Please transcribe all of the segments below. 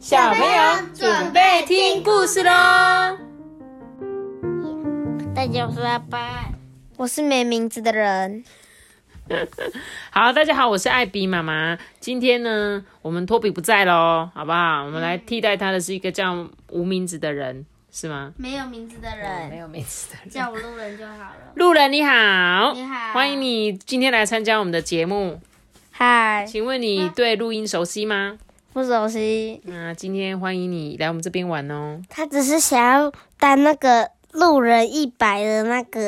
小朋友准备听故事喽！大家好，我是阿爸，我是没名字的人。好，大家好，我是艾比妈妈。今天呢，我们托比不在喽，好不好？我们来替代他的是一个叫无名字的人，是吗？没有名字的人，没有名字的人，叫我路人就好了。路人你好，你好欢迎你今天来参加我们的节目。嗨，请问你对录音熟悉吗？不熟悉。那今天欢迎你来我们这边玩哦。他只是想要当那个路人一百的那个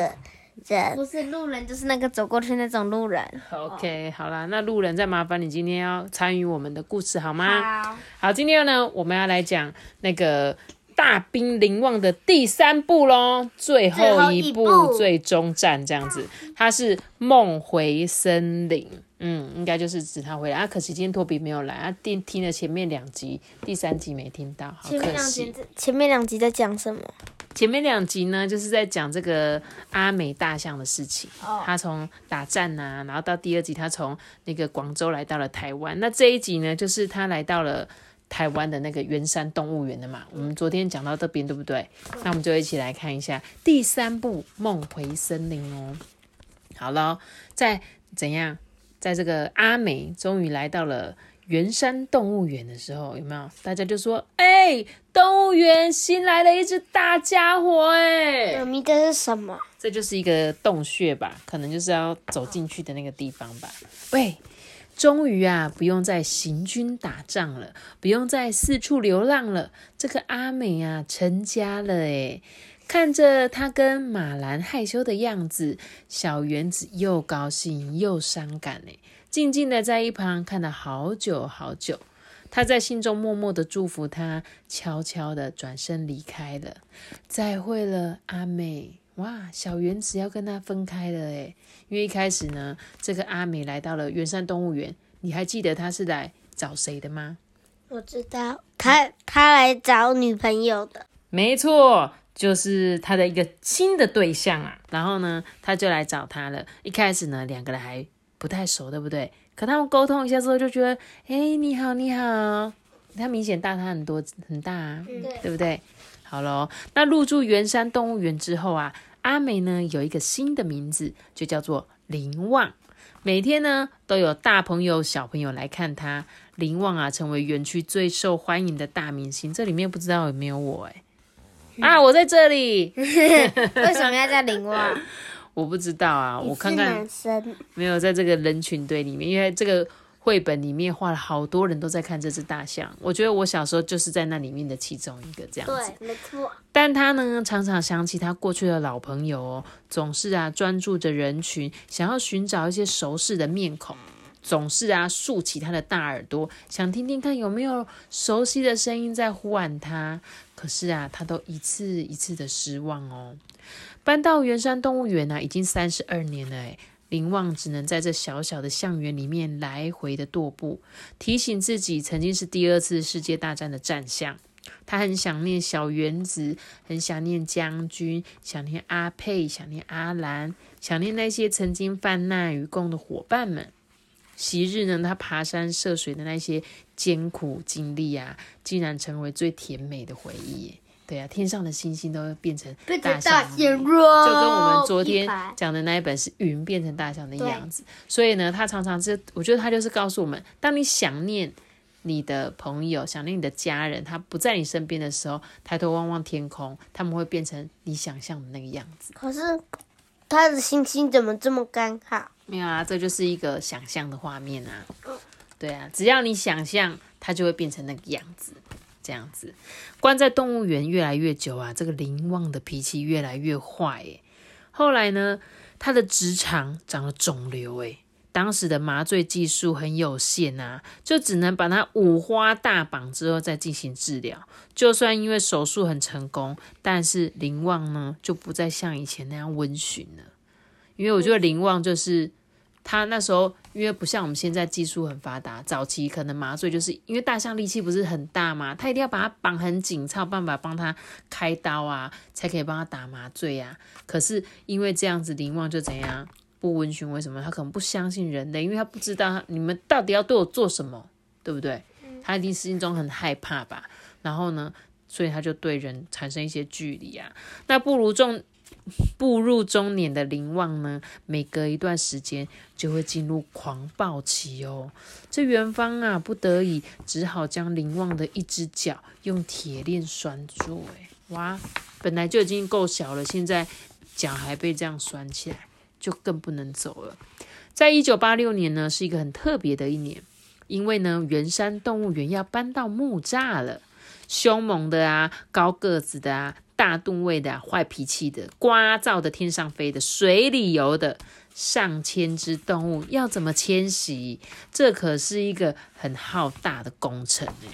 人，不是路人，就是那个走过去那种路人。OK，好啦，那路人再麻烦你今天要参与我们的故事好吗？好，好，今天呢，我们要来讲那个大兵临望的第三部喽，最后一部最终战这样子，它是梦回森林。嗯，应该就是指他回来啊。可惜今天托比没有来啊，听听了前面两集，第三集没听到，好前面可惜两集。前面两集在讲什么？前面两集呢，就是在讲这个阿美大象的事情。哦他从打战呐、然后到第二集，他从那个广州来到了台湾。那这一集呢，就是他来到了台湾的那个圆山动物园的嘛。我们昨天讲到这边，对不对？那我们就一起来看一下第三部《梦回森林》哦。好了，在怎样，在这个阿美终于来到了。圆山动物园的时候，有没有？大家就说：“哎、动物园新来了一只大家伙、哎，妈咪，这是什么？这就是一个洞穴吧，可能就是要走进去的那个地方吧。喂，终于啊，不用再行军打仗了，不用再四处流浪了。这个阿美啊，成家了诶。看着她跟马兰害羞的样子，小原子又高兴又伤感诶，静静的在一旁看了好久好久。他在心中默默的祝福她，悄悄的转身离开了。再会了，阿美。哇，小原子要跟他分开了诶，因为一开始呢，这个阿美来到了圆山动物园，你还记得他是来找谁的吗？我知道，他他来找女朋友的。没错，就是他的一个新的对象啊。然后呢，他就来找他了。一开始呢，两个人还不太熟，对不对？可他们沟通一下之后，就觉得，哎，你好，你好。他明显大他很多，很大啊，对不对？好喽，那入住圆山动物园之后啊，阿美呢有一个新的名字，就叫做林旺。每天呢都有大朋友小朋友来看他，林旺啊成为园区最受欢迎的大明星。这里面不知道有没有我哎、啊，我在这里，为什么要叫林旺？我不知道啊，我看看男生。没有在这个人群堆里面，因为这个绘本里面画了好多人都在看这只大象。我觉得我小时候就是在那里面的其中一个这样子。没错。但他呢，常常想起他过去的老朋友哦，总是啊专注着人群，想要寻找一些熟识的面孔，总是啊竖起他的大耳朵，想听听看有没有熟悉的声音在呼喊他。可是啊，他都一次一次的失望哦。搬到圆山动物园啊，已经三十二年了诶。林旺只能在这小小的象园里面来回的踱步，提醒自己曾经是第二次世界大战的战象。他很想念小原子，很想念将军，想念阿佩，想念阿兰，想念那些曾经犯难与共的伙伴们。昔日呢，他爬山涉水的那些艰苦经历啊，竟然成为最甜美的回忆。对啊，天上的星星都会变成大象就跟我们昨天讲的那一本是云变成大象的样子，所以呢，他常常是，我觉得他就是告诉我们，当你想念你的朋友、想念你的家人，他不在你身边的时候，抬头望望天空，他们会变成你想象的那个样子。可是他的星星怎么这么刚好？没有啊，这就是一个想象的画面啊。对啊，只要你想象，它就会变成那个样子。这样子，关在动物园越来越久啊，这个林旺的脾气越来越坏诶。后来呢，他的直肠长了肿瘤诶。当时的麻醉技术很有限啊，就只能把它五花大绑之后再进行治疗。就算因为手术很成功，但是林旺呢就不再像以前那样温驯了。因为我觉得林旺就是他那时候，因为不像我们现在技术很发达，早期可能麻醉就是因为大象力气不是很大嘛，他一定要把它绑很紧，才有办法帮他开刀啊，才可以帮他打麻醉啊。可是因为这样子，林旺就怎样不温驯？为什么？他可能不相信人类，因为他不知道你们到底要对我做什么，对不对？他一定心中很害怕吧？然后呢，所以他就对人产生一些距离啊。那步入中步入中年的林旺呢，每隔一段时间就会进入狂暴期哦。这元芳啊，不得已只好将林旺的一只脚用铁链拴住。哎，哇，本来就已经够小了，现在脚还被这样拴起来，就更不能走了。在一九八六年呢，是一个很特别的一年，因为呢，圆山动物园要搬到木栅了。凶猛的啊，高个子的啊，大吨位的，啊坏脾气的，呱噪的，天上飞的，水里游的，上千只动物要怎么迁徙？这可是一个很浩大的工程呢。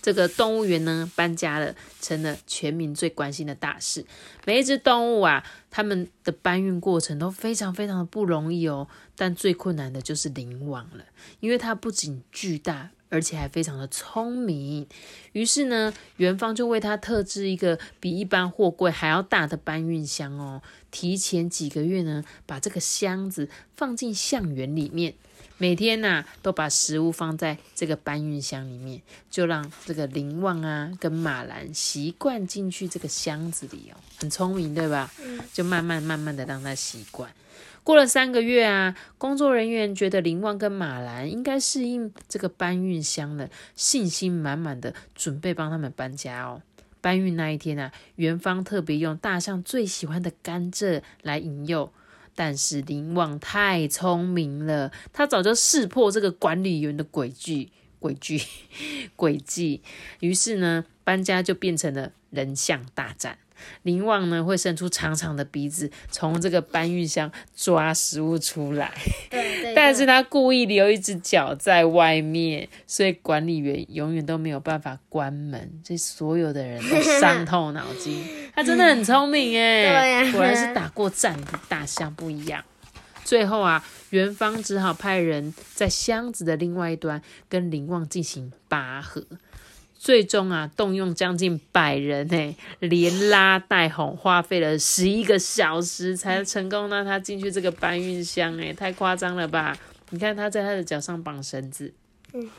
这个动物园呢，搬家了，成了全民最关心的大事。每一只动物啊，它们的搬运过程都非常非常的不容易哦。但最困难的就是灵王了，因为它不仅巨大。而且还非常的聪明，于是呢，元芳就为他特制一个比一般货柜还要大的搬运箱哦。提前几个月呢，把这个箱子放进象园里面，每天呐都把食物放在这个搬运箱里面，就让这个林旺啊跟马兰习惯进去这个箱子里哦，很聪明对吧？嗯，就慢慢慢慢的让他习惯。过了三个月啊，工作人员觉得林旺跟马兰应该适应这个搬运箱了，信心满满的准备帮他们搬家哦。搬运那一天啊，元芳特别用大象最喜欢的甘蔗来引诱，但是林旺太聪明了，他早就识破这个管理员的诡计，诡计，诡计，于是呢，搬家就变成了人象大战。林旺呢会伸出长长的鼻子，从这个搬运箱抓食物出来。但是他故意留一只脚在外面，所以管理员永远都没有办法关门。这所有的人都伤 透脑筋。他真的很聪明哎，果然是打过战的大象不一样。最后啊，元芳只好派人在箱子的另外一端跟林旺进行拔河。最终啊，动用将近百人诶，连拉带哄，花费了十一个小时才成功让他进去这个搬运箱诶，太夸张了吧？你看他在他的脚上绑绳子，嗯，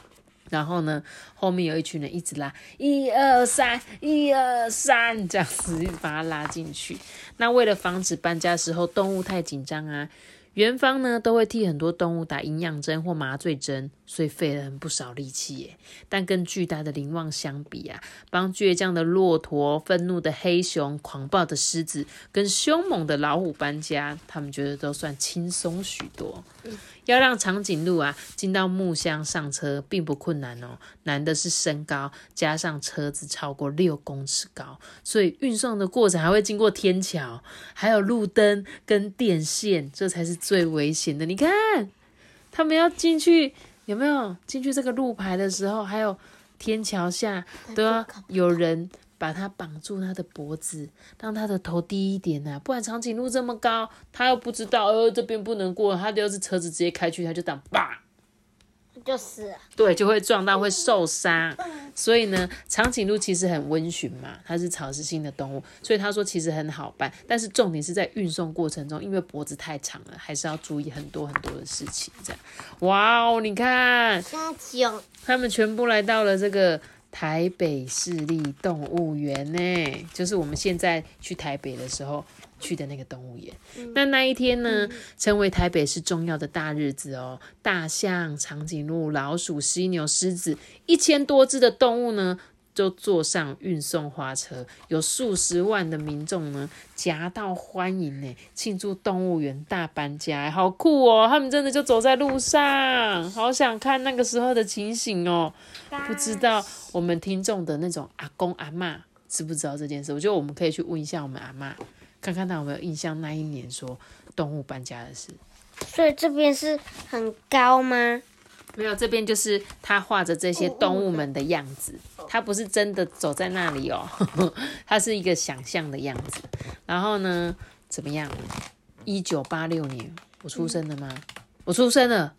然后呢，后面有一群人一直拉，一二三，一二三，这样子一直把他拉进去。那为了防止搬家时候动物太紧张啊。元芳呢都会替很多动物打营养针或麻醉针，所以费了很不少力气耶。但跟巨大的灵旺相比啊，帮倔强的骆驼、愤怒的黑熊、狂暴的狮子跟凶猛的老虎搬家，他们觉得都算轻松许多。要让长颈鹿啊进到木箱上车并不困难哦，难的是身高加上车子超过六公尺高，所以运送的过程还会经过天桥，还有路灯跟电线，这才是最危险的。你看，他们要进去有没有进去这个路牌的时候，还有天桥下都要有人。把它绑住它的脖子，让它的头低一点呐，不然长颈鹿这么高，它又不知道，呃，这边不能过，它要是车子直接开去，它就当叭，就死，对，就会撞到，会受伤。所以呢，长颈鹿其实很温驯嘛，它是草食性的动物，所以他说其实很好办，但是重点是在运送过程中，因为脖子太长了，还是要注意很多很多的事情。这样，哇哦，你看，他们全部来到了这个。台北市立动物园呢，就是我们现在去台北的时候去的那个动物园。那那一天呢，成为台北市重要的大日子哦。大象、长颈鹿、老鼠、犀牛、狮子，一千多只的动物呢。就坐上运送花车，有数十万的民众呢夹道欢迎呢，庆祝动物园大搬家，好酷哦！他们真的就走在路上，好想看那个时候的情形哦。不知道我们听众的那种阿公阿妈知不知道这件事？我觉得我们可以去问一下我们阿妈，看看他有没有印象那一年说动物搬家的事。所以这边是很高吗？没有，这边就是他画着这些动物们的样子，他不是真的走在那里哦，他是一个想象的样子。然后呢，怎么样？一九八六年我出生了吗？我出生了，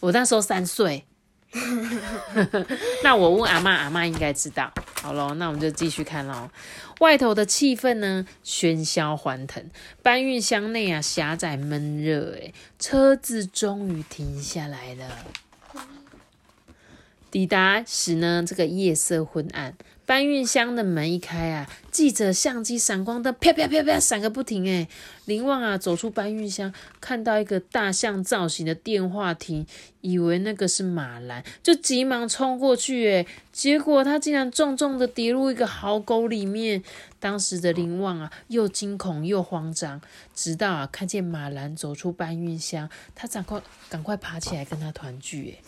我那时候三岁。那我问阿妈，阿妈应该知道。好喽，那我们就继续看喽。外头的气氛呢，喧嚣欢腾。搬运箱内啊，狭窄闷热。诶车子终于停下来了。抵达时呢，这个夜色昏暗。搬运箱的门一开啊，记者相机闪光灯啪啪啪啪闪个不停哎！林旺啊走出搬运箱，看到一个大象造型的电话亭，以为那个是马兰，就急忙冲过去哎，结果他竟然重重的跌入一个壕沟里面。当时的林旺啊又惊恐又慌张，直到啊看见马兰走出搬运箱，他赶快赶快爬起来跟他团聚哎。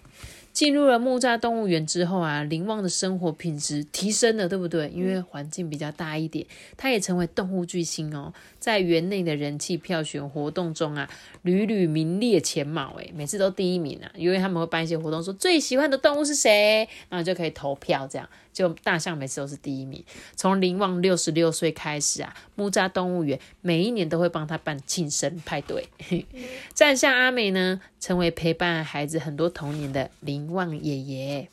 进入了木栅动物园之后啊，林旺的生活品质提升了，对不对？因为环境比较大一点，他也成为动物巨星哦，在园内的人气票选活动中啊，屡屡名列前茅，诶每次都第一名啊，因为他们会办一些活动，说最喜欢的动物是谁，然后就可以投票这样。就大象每次都是第一名。从林旺六十六岁开始啊，木扎动物园每一年都会帮他办庆生派对。站象阿美呢，成为陪伴孩子很多童年的林旺爷爷。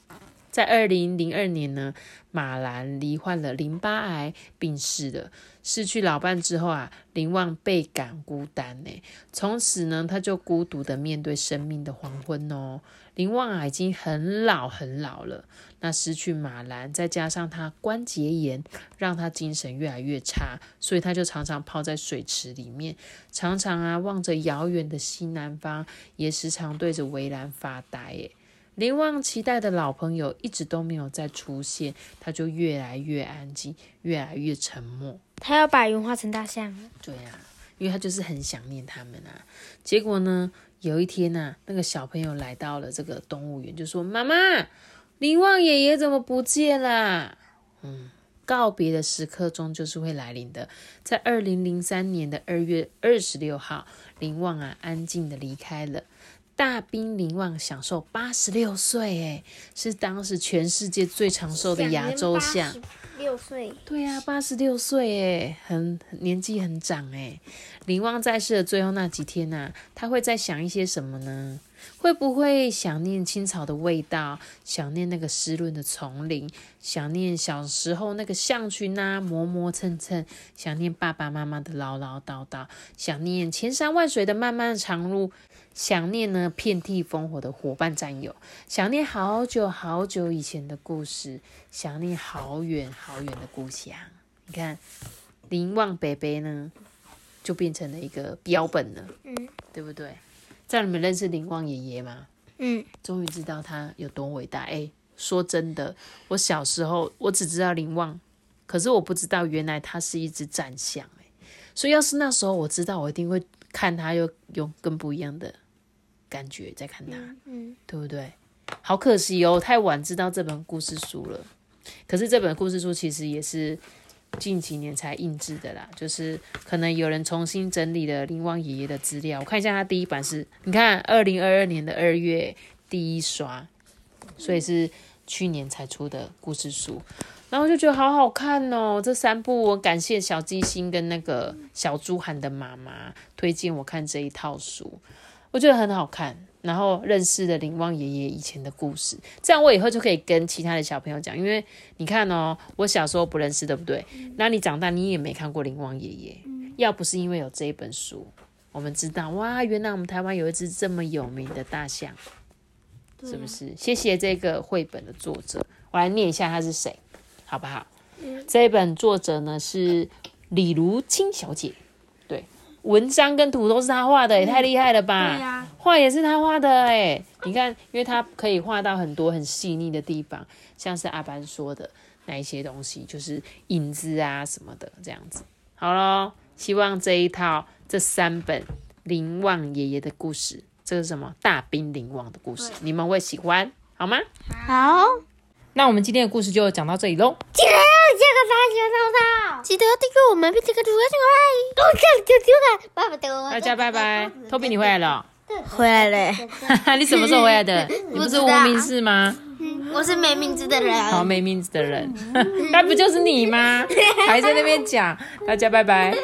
在二零零二年呢，马兰罹患了淋巴癌病逝了。失去老伴之后啊，林旺倍感孤单呢。从此呢，他就孤独的面对生命的黄昏哦。林旺啊，已经很老很老了。那失去马兰，再加上他关节炎，让他精神越来越差，所以他就常常泡在水池里面，常常啊望着遥远的西南方，也时常对着围栏发呆。诶林旺期待的老朋友一直都没有再出现，他就越来越安静，越来越沉默。他要把云化成大象。对呀，因为他就是很想念他们啊。结果呢，有一天呐，那个小朋友来到了这个动物园，就说：“妈妈，林旺爷爷怎么不见了？”嗯，告别的时刻终究是会来临的。在二零零三年的二月二十六号，林旺啊，安静的离开了。大兵林旺享受八十六岁，哎，是当时全世界最长寿的亚洲象。六岁。对呀，八十六岁，哎，很年纪很长，哎。林旺在世的最后那几天呐，他会在想一些什么呢？会不会想念青草的味道？想念那个湿润的丛林？想念小时候那个象群啊，磨磨蹭蹭？想念爸爸妈妈的唠唠叨叨？想念千山万水的漫漫长路？想念呢，遍地烽火的伙伴战友，想念好久好久以前的故事，想念好远好远的故乡。你看，林旺北北呢，就变成了一个标本了，嗯，对不对？在你们认识林旺爷爷吗？嗯，终于知道他有多伟大。哎，说真的，我小时候我只知道林旺，可是我不知道原来他是一只战象。哎，所以要是那时候我知道，我一定会看他，又用更不一样的。感觉在看他，嗯，对不对？好可惜哦，太晚知道这本故事书了。可是这本故事书其实也是近几年才印制的啦，就是可能有人重新整理了林旺爷爷的资料。我看一下，他第一版是，你看二零二二年的二月第一刷，所以是去年才出的故事书。然后就觉得好好看哦，这三部我感谢小鸡心跟那个小猪喊的妈妈推荐我看这一套书。我觉得很好看，然后认识了林旺爷爷以前的故事，这样我以后就可以跟其他的小朋友讲。因为你看哦，我小时候不认识，对不对？那你长大你也没看过林旺爷爷，要不是因为有这一本书，我们知道哇，原来我们台湾有一只这么有名的大象，是不是？谢谢这个绘本的作者，我来念一下他是谁，好不好？这一本作者呢是李如清小姐。文章跟图都是他画的，也太厉害了吧！对呀，画也是他画的哎，你看，因为他可以画到很多很细腻的地方，像是阿班说的那一些东西，就是影子啊什么的这样子。好咯，希望这一套这三本林旺爷爷的故事，这是什么大兵林旺的故事，你们会喜欢好吗？好。那我们今天的故事就讲到这里喽。记得要加个三喜欢记得订阅我们，并且关注我的小爱。我看拜拜，大家拜拜。托比，你回来了？回来了。你什么时候回来的？你不是无名氏吗？我是没名字的人。好，没名字的人，那不就是你吗？还在那边讲。大家拜拜。